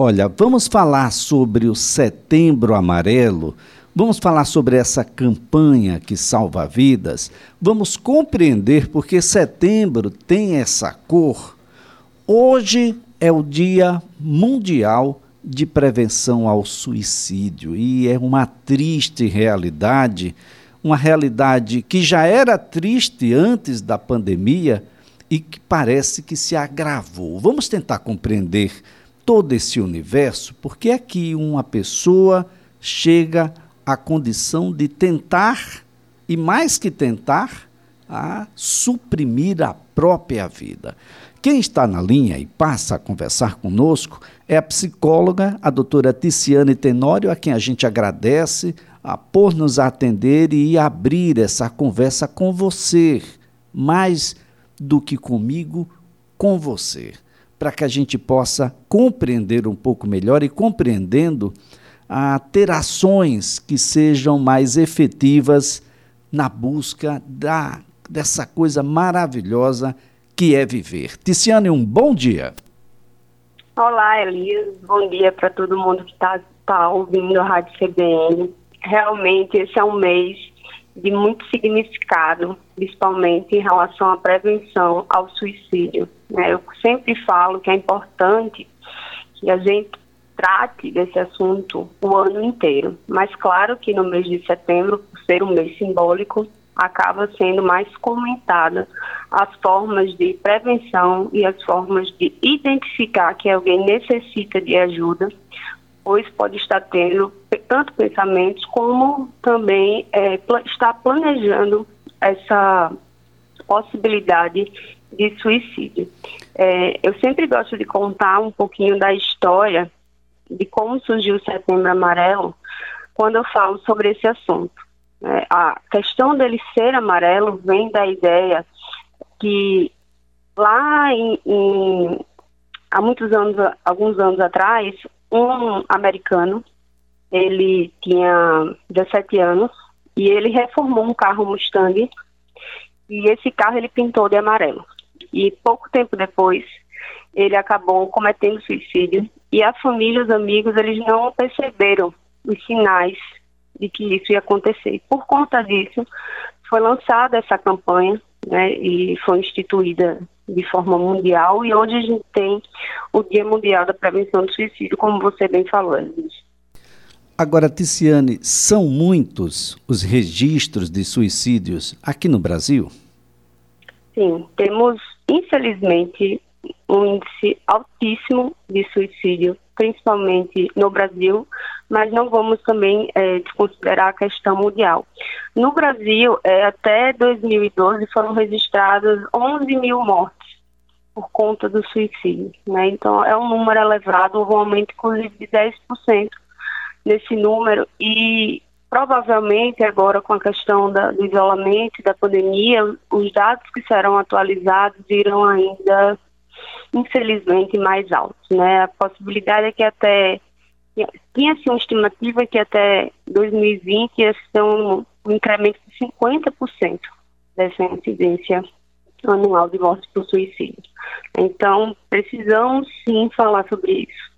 Olha, vamos falar sobre o Setembro Amarelo. Vamos falar sobre essa campanha que salva vidas. Vamos compreender porque setembro tem essa cor. Hoje é o Dia Mundial de Prevenção ao Suicídio e é uma triste realidade, uma realidade que já era triste antes da pandemia e que parece que se agravou. Vamos tentar compreender todo esse universo, porque é que uma pessoa chega à condição de tentar, e mais que tentar, a suprimir a própria vida. Quem está na linha e passa a conversar conosco é a psicóloga, a doutora Ticiane Tenório, a quem a gente agradece a por nos atender e abrir essa conversa com você, mais do que comigo, com você para que a gente possa compreender um pouco melhor e compreendendo a ter ações que sejam mais efetivas na busca da, dessa coisa maravilhosa que é viver. Ticiane, um bom dia. Olá, Elias. Bom dia para todo mundo que está tá ouvindo a Rádio CBN. Realmente, esse é um mês de muito significado, principalmente em relação à prevenção ao suicídio. Né? Eu sempre falo que é importante que a gente trate desse assunto o ano inteiro, mas claro que no mês de setembro, por ser um mês simbólico, acaba sendo mais comentada as formas de prevenção e as formas de identificar que alguém necessita de ajuda pois pode estar tendo tanto pensamentos como também é, está planejando essa possibilidade de suicídio. É, eu sempre gosto de contar um pouquinho da história de como surgiu o Setembro Amarelo quando eu falo sobre esse assunto. É, a questão dele ser amarelo vem da ideia que lá em, em há muitos anos, alguns anos atrás, um americano, ele tinha 17 anos e ele reformou um carro Mustang e esse carro ele pintou de amarelo. E pouco tempo depois, ele acabou cometendo suicídio e a família, os amigos, eles não perceberam os sinais de que isso ia acontecer. Por conta disso, foi lançada essa campanha né, e foi instituída de forma mundial e hoje a gente tem o Dia Mundial da Prevenção do Suicídio, como você bem falou. Agora, Ticiane, são muitos os registros de suicídios aqui no Brasil? Sim, temos, infelizmente, um índice altíssimo de suicídio, principalmente no Brasil, mas não vamos também é, desconsiderar a questão mundial. No Brasil, é, até 2012 foram registradas 11 mil mortes por conta do suicídio. Né? Então, é um número elevado, um aumento inclusive de 10% nesse número e provavelmente agora com a questão da, do isolamento, da pandemia, os dados que serão atualizados irão ainda, infelizmente, mais altos. Né? A possibilidade é que até tinha-se uma estimativa que até 2020 ia ser um, um incremento de 50% dessa incidência anual de mortes por suicídio. Então, precisamos sim falar sobre isso.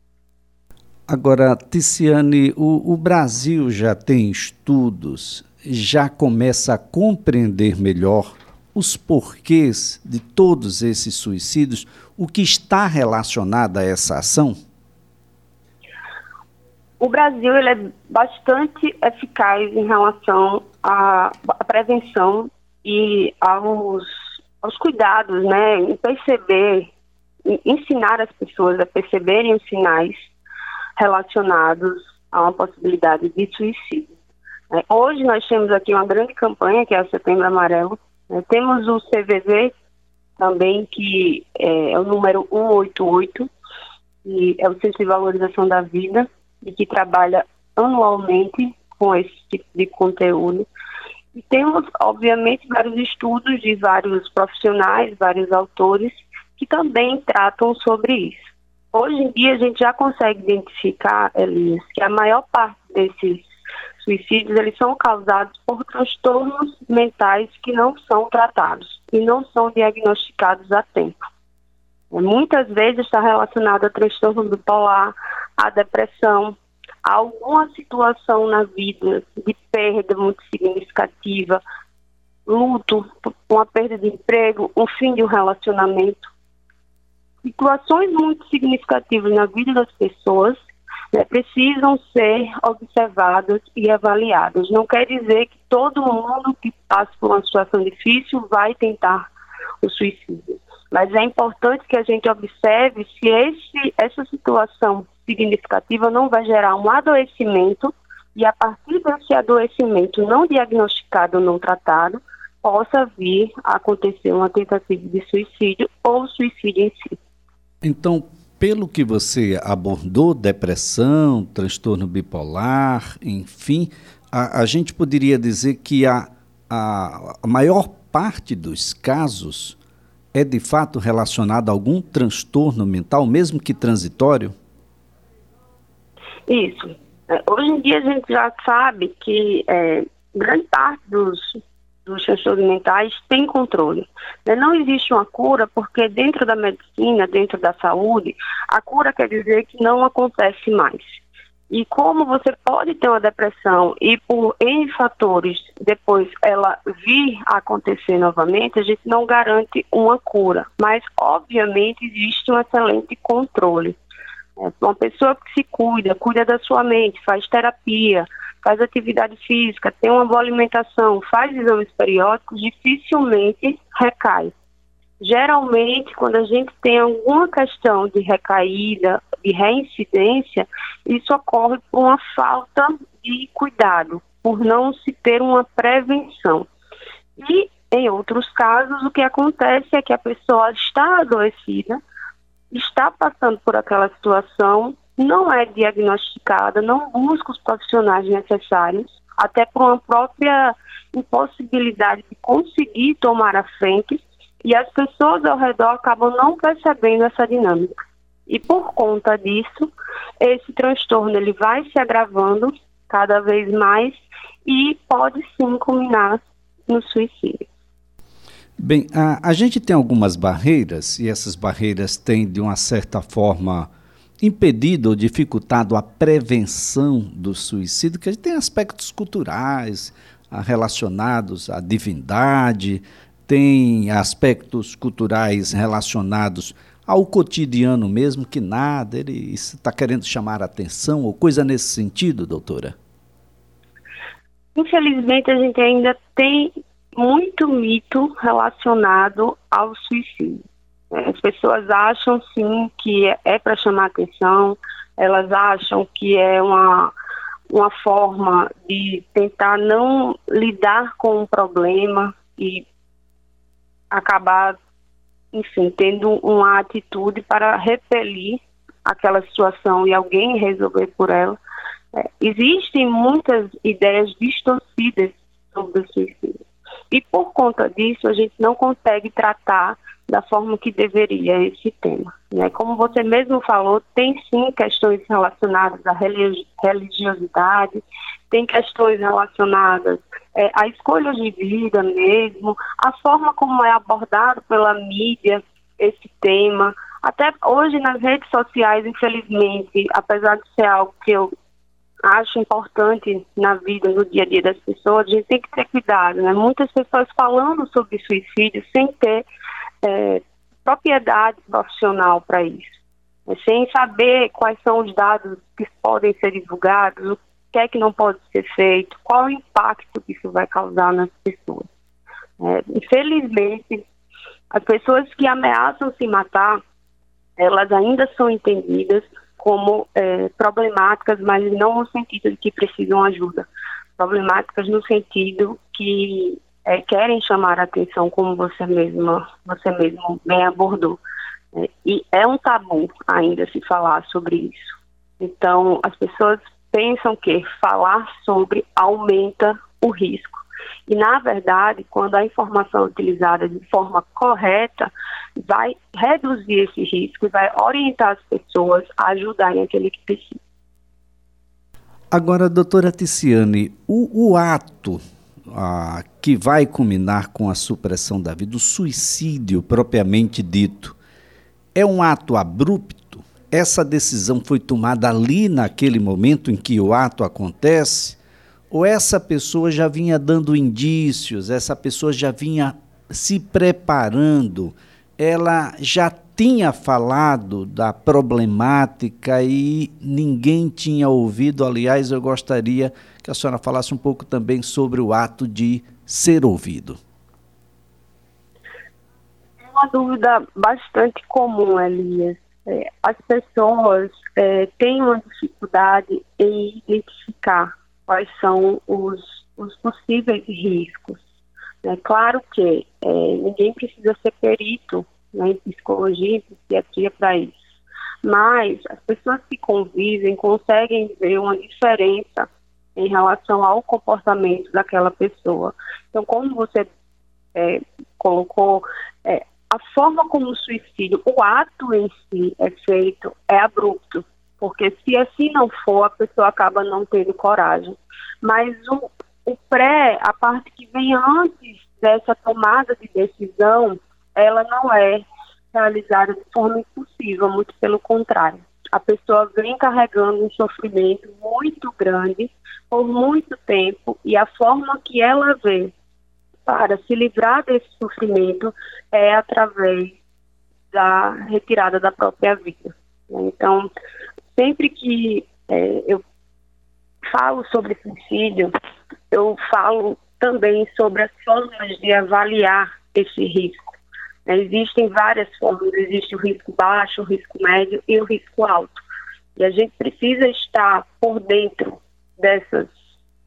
Agora, Ticiane, o, o Brasil já tem estudos, já começa a compreender melhor os porquês de todos esses suicídios, o que está relacionado a essa ação? O Brasil ele é bastante eficaz em relação à, à prevenção e aos aos cuidados, né, em perceber, em ensinar as pessoas a perceberem os sinais relacionados a uma possibilidade de suicídio. É, hoje nós temos aqui uma grande campanha, que é o Setembro Amarelo. É, temos o CVV também, que é, é o número 188, que é o Centro de Valorização da Vida, e que trabalha anualmente com esse tipo de conteúdo. E temos, obviamente, vários estudos de vários profissionais, vários autores, que também tratam sobre isso. Hoje em dia, a gente já consegue identificar, Elias, que a maior parte desses suicídios eles são causados por transtornos mentais que não são tratados e não são diagnosticados a tempo. Muitas vezes está relacionado a transtorno bipolar, a depressão, alguma situação na vida de perda muito significativa, luto, uma perda de emprego, um fim de um relacionamento. Situações muito significativas na vida das pessoas né, precisam ser observadas e avaliadas. Não quer dizer que todo mundo que passa por uma situação difícil vai tentar o suicídio. Mas é importante que a gente observe se esse, essa situação significativa não vai gerar um adoecimento e a partir desse adoecimento não diagnosticado não tratado, possa vir a acontecer uma tentativa de suicídio ou suicídio em si. Então, pelo que você abordou, depressão, transtorno bipolar, enfim, a, a gente poderia dizer que a, a, a maior parte dos casos é de fato relacionada a algum transtorno mental, mesmo que transitório? Isso. É, hoje em dia a gente já sabe que é, grande parte dos dos transtornos mentais tem controle. Né? Não existe uma cura porque dentro da medicina, dentro da saúde, a cura quer dizer que não acontece mais. E como você pode ter uma depressão e por N fatores depois ela vir a acontecer novamente, a gente não garante uma cura. Mas, obviamente, existe um excelente controle. É, uma pessoa que se cuida, cuida da sua mente, faz terapia, faz atividade física, tem uma boa alimentação, faz exames periódicos, dificilmente recai. Geralmente, quando a gente tem alguma questão de recaída, de reincidência, isso ocorre por uma falta de cuidado, por não se ter uma prevenção. E, em outros casos, o que acontece é que a pessoa está adoecida, está passando por aquela situação, não é diagnosticada, não busca os profissionais necessários, até por uma própria impossibilidade de conseguir tomar a frente, e as pessoas ao redor acabam não percebendo essa dinâmica. E por conta disso, esse transtorno ele vai se agravando cada vez mais e pode sim culminar no suicídio. Bem, a, a gente tem algumas barreiras e essas barreiras têm, de uma certa forma, impedido ou dificultado a prevenção do suicídio, que tem aspectos culturais ah, relacionados à divindade, tem aspectos culturais relacionados ao cotidiano mesmo, que nada, ele está querendo chamar a atenção ou coisa nesse sentido, doutora? Infelizmente, a gente ainda tem muito mito relacionado ao suicídio. As pessoas acham sim que é para chamar atenção, elas acham que é uma, uma forma de tentar não lidar com o problema e acabar, enfim, tendo uma atitude para repelir aquela situação e alguém resolver por ela. É, existem muitas ideias distorcidas sobre o suicídio. E por conta disso, a gente não consegue tratar da forma que deveria esse tema. Né? Como você mesmo falou, tem sim questões relacionadas à religiosidade, tem questões relacionadas é, à escolha de vida mesmo, a forma como é abordado pela mídia esse tema. Até hoje nas redes sociais, infelizmente, apesar de ser algo que eu acho importante na vida, no dia a dia das pessoas, a gente tem que ter cuidado, né? Muitas pessoas falando sobre suicídio sem ter é, propriedade profissional para isso, é, sem saber quais são os dados que podem ser divulgados, o que é que não pode ser feito, qual o impacto que isso vai causar nas pessoas. É, infelizmente, as pessoas que ameaçam se matar, elas ainda são entendidas como é, problemáticas, mas não no sentido de que precisam ajuda. Problemáticas no sentido que é, querem chamar a atenção, como você mesma, você mesmo bem abordou. É, e é um tabu ainda se falar sobre isso. Então, as pessoas pensam que falar sobre aumenta o risco. E, na verdade, quando a informação é utilizada de forma correta, vai reduzir esse risco e vai orientar as pessoas a ajudarem aquele que precisa. Agora, doutora Ticiane, o, o ato ah, que vai culminar com a supressão da vida, o suicídio propriamente dito, é um ato abrupto? essa decisão foi tomada ali naquele momento em que o ato acontece? Ou essa pessoa já vinha dando indícios, essa pessoa já vinha se preparando, ela já tinha falado da problemática e ninguém tinha ouvido. Aliás, eu gostaria que a senhora falasse um pouco também sobre o ato de ser ouvido. É uma dúvida bastante comum, Elias. É, as pessoas é, têm uma dificuldade em identificar quais são os, os possíveis riscos. É claro que é, ninguém precisa ser perito né, em psicologia e psiquiatria para isso, mas as pessoas que convivem conseguem ver uma diferença em relação ao comportamento daquela pessoa. Então, como você é, colocou, é, a forma como o suicídio, o ato em si é feito é abrupto, porque se assim não for, a pessoa acaba não tendo coragem. Mas o, o pré, a parte que vem antes dessa tomada de decisão, ela não é realizada de forma impossível, muito pelo contrário. A pessoa vem carregando um sofrimento muito grande por muito tempo e a forma que ela vê para se livrar desse sofrimento é através da retirada da própria vida. Então, sempre que é, eu falo sobre suicídio, eu falo também sobre as formas de avaliar esse risco. Existem várias formas, existe o risco baixo, o risco médio e o risco alto. E a gente precisa estar por dentro dessas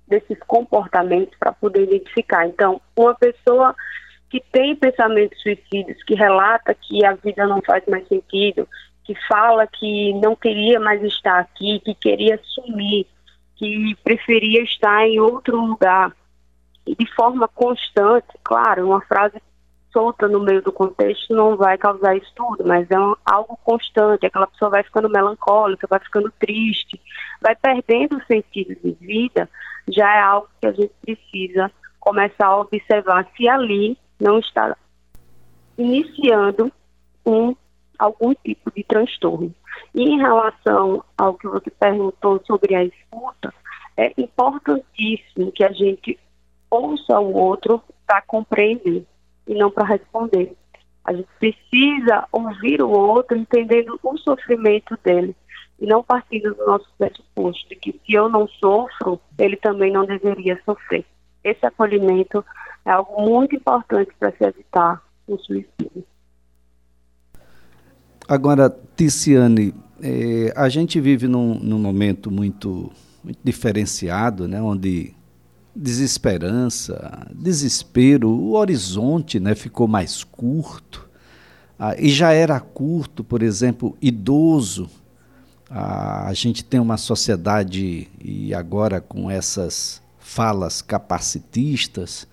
desses comportamentos para poder identificar. Então, uma pessoa que tem pensamentos suicidas, que relata que a vida não faz mais sentido, que fala que não queria mais estar aqui, que queria sumir, que preferia estar em outro lugar, e de forma constante, claro, uma frase solta no meio do contexto não vai causar isso tudo, mas é um, algo constante, aquela pessoa vai ficando melancólica, vai ficando triste, vai perdendo o sentido de vida, já é algo que a gente precisa começar a observar se ali não está iniciando um algum tipo de transtorno. E em relação ao que você perguntou sobre a escuta, é importantíssimo que a gente ouça o outro para compreender e não para responder. A gente precisa ouvir o outro entendendo o sofrimento dele e não partindo do nosso pressuposto de que se eu não sofro, ele também não deveria sofrer. Esse acolhimento é algo muito importante para se evitar o suicídio. Agora, Ticiane, é, a gente vive num, num momento muito, muito diferenciado, né, onde desesperança, desespero, o horizonte né, ficou mais curto. Ah, e já era curto, por exemplo, idoso. Ah, a gente tem uma sociedade, e agora com essas falas capacitistas,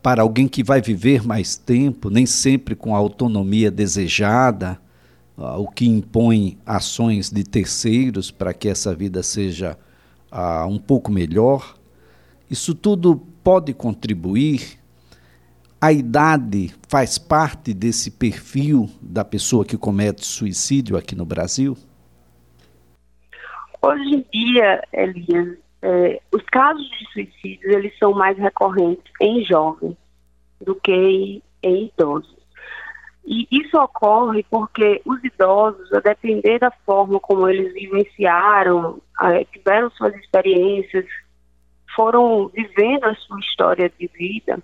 para alguém que vai viver mais tempo, nem sempre com a autonomia desejada, ah, o que impõe ações de terceiros para que essa vida seja ah, um pouco melhor. Isso tudo pode contribuir. A idade faz parte desse perfil da pessoa que comete suicídio aqui no Brasil? Hoje em dia, Elias, é, os casos de suicídio eles são mais recorrentes em jovens do que em, em idosos. E isso ocorre porque os idosos, a depender da forma como eles vivenciaram, tiveram suas experiências, foram vivendo a sua história de vida,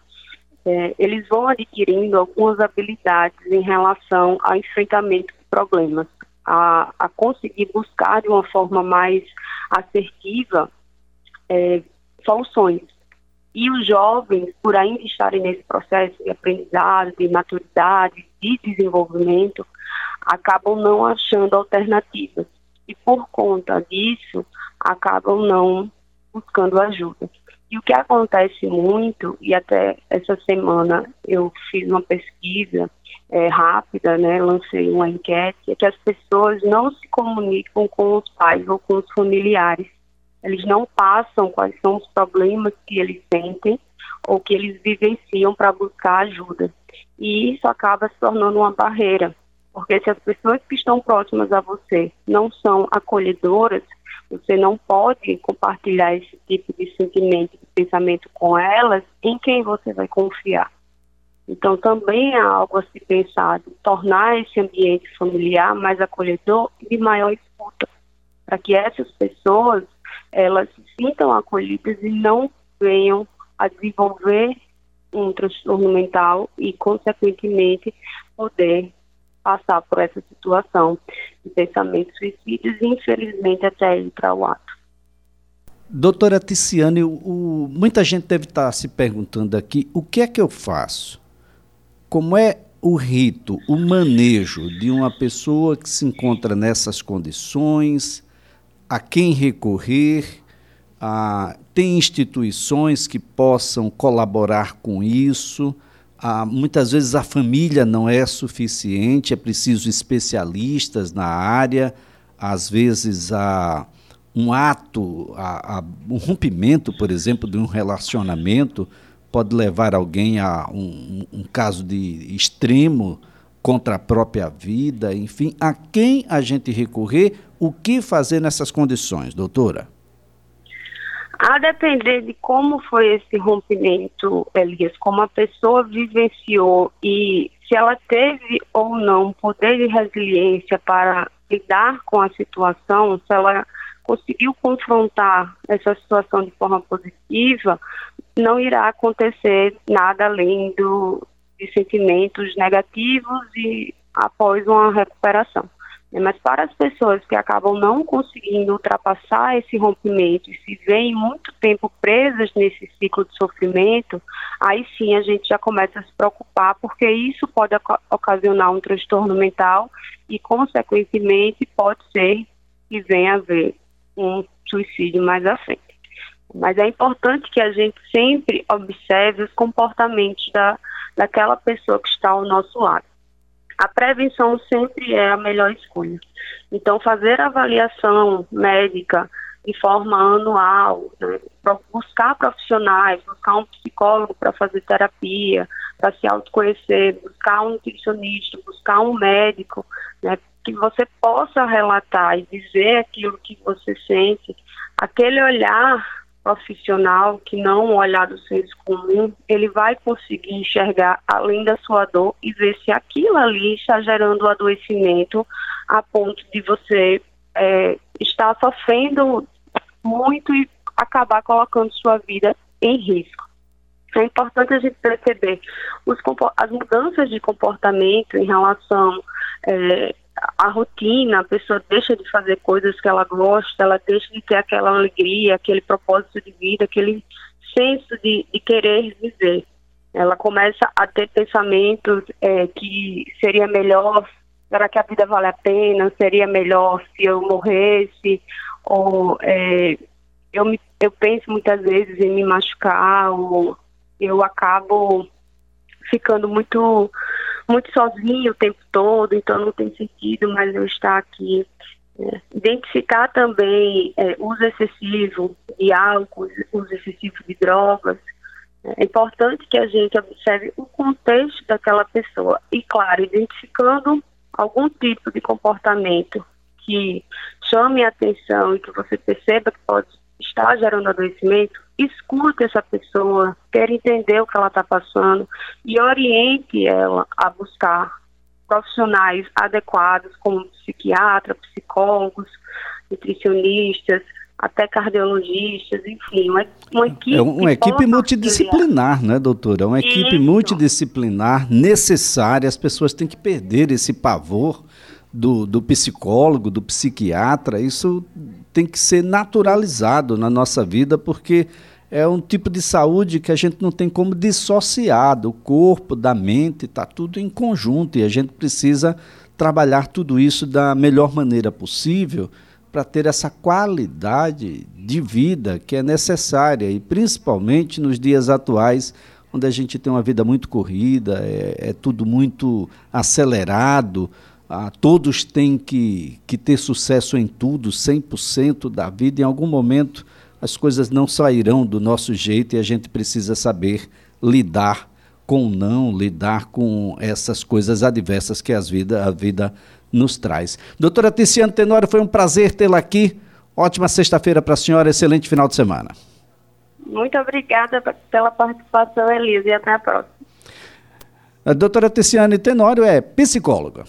é, eles vão adquirindo algumas habilidades em relação ao enfrentamento de problemas, a, a conseguir buscar de uma forma mais assertiva é, soluções. E os jovens, por ainda estarem nesse processo de aprendizado, de maturidade, de desenvolvimento, acabam não achando alternativas. E por conta disso, acabam não buscando ajuda. E o que acontece muito, e até essa semana eu fiz uma pesquisa é, rápida, né, lancei uma enquete, é que as pessoas não se comunicam com os pais ou com os familiares. Eles não passam quais são os problemas que eles sentem ou que eles vivenciam para buscar ajuda. E isso acaba se tornando uma barreira Porque se as pessoas que estão próximas a você não são acolhedoras, você não pode compartilhar esse tipo de sentimento, de pensamento com elas, em quem você vai confiar. Então, também há algo a se pensar, tornar esse ambiente familiar mais acolhedor e de maior escuta, para que essas pessoas elas se sintam acolhidas e não venham a desenvolver um transtorno mental e, consequentemente, poder passar por essa situação de pensamentos suicídios e, infelizmente, até ir para o ato. Doutora Ticiane, o, muita gente deve estar se perguntando aqui, o que é que eu faço? Como é o rito, o manejo de uma pessoa que se encontra nessas condições, a quem recorrer, a, tem instituições que possam colaborar com isso, ah, muitas vezes a família não é suficiente, é preciso especialistas na área, às vezes há um ato, há um rompimento, por exemplo, de um relacionamento pode levar alguém a um, um caso de extremo contra a própria vida, enfim, a quem a gente recorrer, o que fazer nessas condições, doutora? A depender de como foi esse rompimento, Elias, como a pessoa vivenciou e se ela teve ou não poder de resiliência para lidar com a situação, se ela conseguiu confrontar essa situação de forma positiva, não irá acontecer nada além do, de sentimentos negativos e após uma recuperação. Né, mas para as pessoas que acabam não conseguindo ultrapassar esse rompimento e se veem muito tempo presas nesse ciclo de sofrimento, aí sim a gente já começa a se preocupar, porque isso pode ocasionar um transtorno mental e, consequentemente, pode ser que venha a haver um suicídio mais à frente. Mas é importante que a gente sempre observe os comportamentos da, daquela pessoa que está ao nosso lado a prevenção sempre é a melhor escolha. Então, fazer avaliação médica de forma anual, né, buscar profissionais, buscar um psicólogo para fazer terapia, para se autoconhecer, buscar um nutricionista, buscar um médico, né, que você possa relatar e dizer aquilo que você sente, aquele olhar profissional que não olhar do senso comum, ele vai conseguir enxergar além da sua dor e ver se aquilo ali está gerando adoecimento a ponto de você é, estar sofrendo muito e acabar colocando sua vida em risco. É importante a gente perceber os, as mudanças de comportamento em relação é, a rotina, a pessoa deixa de fazer coisas que ela gosta, ela deixa de ter aquela alegria, aquele propósito de vida, aquele senso de, de querer viver. Ela começa a ter pensamentos é, que seria melhor, será que a vida vale a pena? Seria melhor se eu morresse? Ou é, eu, me, eu penso muitas vezes em me machucar, ou eu acabo ficando muito muito sozinho o tempo todo, então não tem sentido mais eu estar aqui. É, identificar também é, uso excessivo de álcool, uso excessivo de drogas. É importante que a gente observe o contexto daquela pessoa e, claro, identificando algum tipo de comportamento que chame a atenção e que você perceba que pode estar gerando adoecimento, escute essa pessoa, quer entender o que ela está passando e oriente ela a buscar profissionais adequados, como psiquiatra, psicólogos, nutricionistas, até cardiologistas, enfim, uma, uma equipe. É uma equipe multidisciplinar, né, doutora? É uma equipe Isso. multidisciplinar necessária. As pessoas têm que perder esse pavor do, do psicólogo, do psiquiatra. Isso tem que ser naturalizado na nossa vida, porque é um tipo de saúde que a gente não tem como dissociar do corpo, da mente, está tudo em conjunto e a gente precisa trabalhar tudo isso da melhor maneira possível para ter essa qualidade de vida que é necessária e principalmente nos dias atuais, onde a gente tem uma vida muito corrida, é, é tudo muito acelerado, ah, todos têm que, que ter sucesso em tudo, 100% da vida, em algum momento as coisas não sairão do nosso jeito e a gente precisa saber lidar com não, lidar com essas coisas adversas que as vida, a vida nos traz. Doutora Tiziane Tenório, foi um prazer tê-la aqui. Ótima sexta-feira para a senhora, excelente final de semana. Muito obrigada pela participação, Elisa, e até a próxima. A doutora Ticiane Tenório é psicóloga.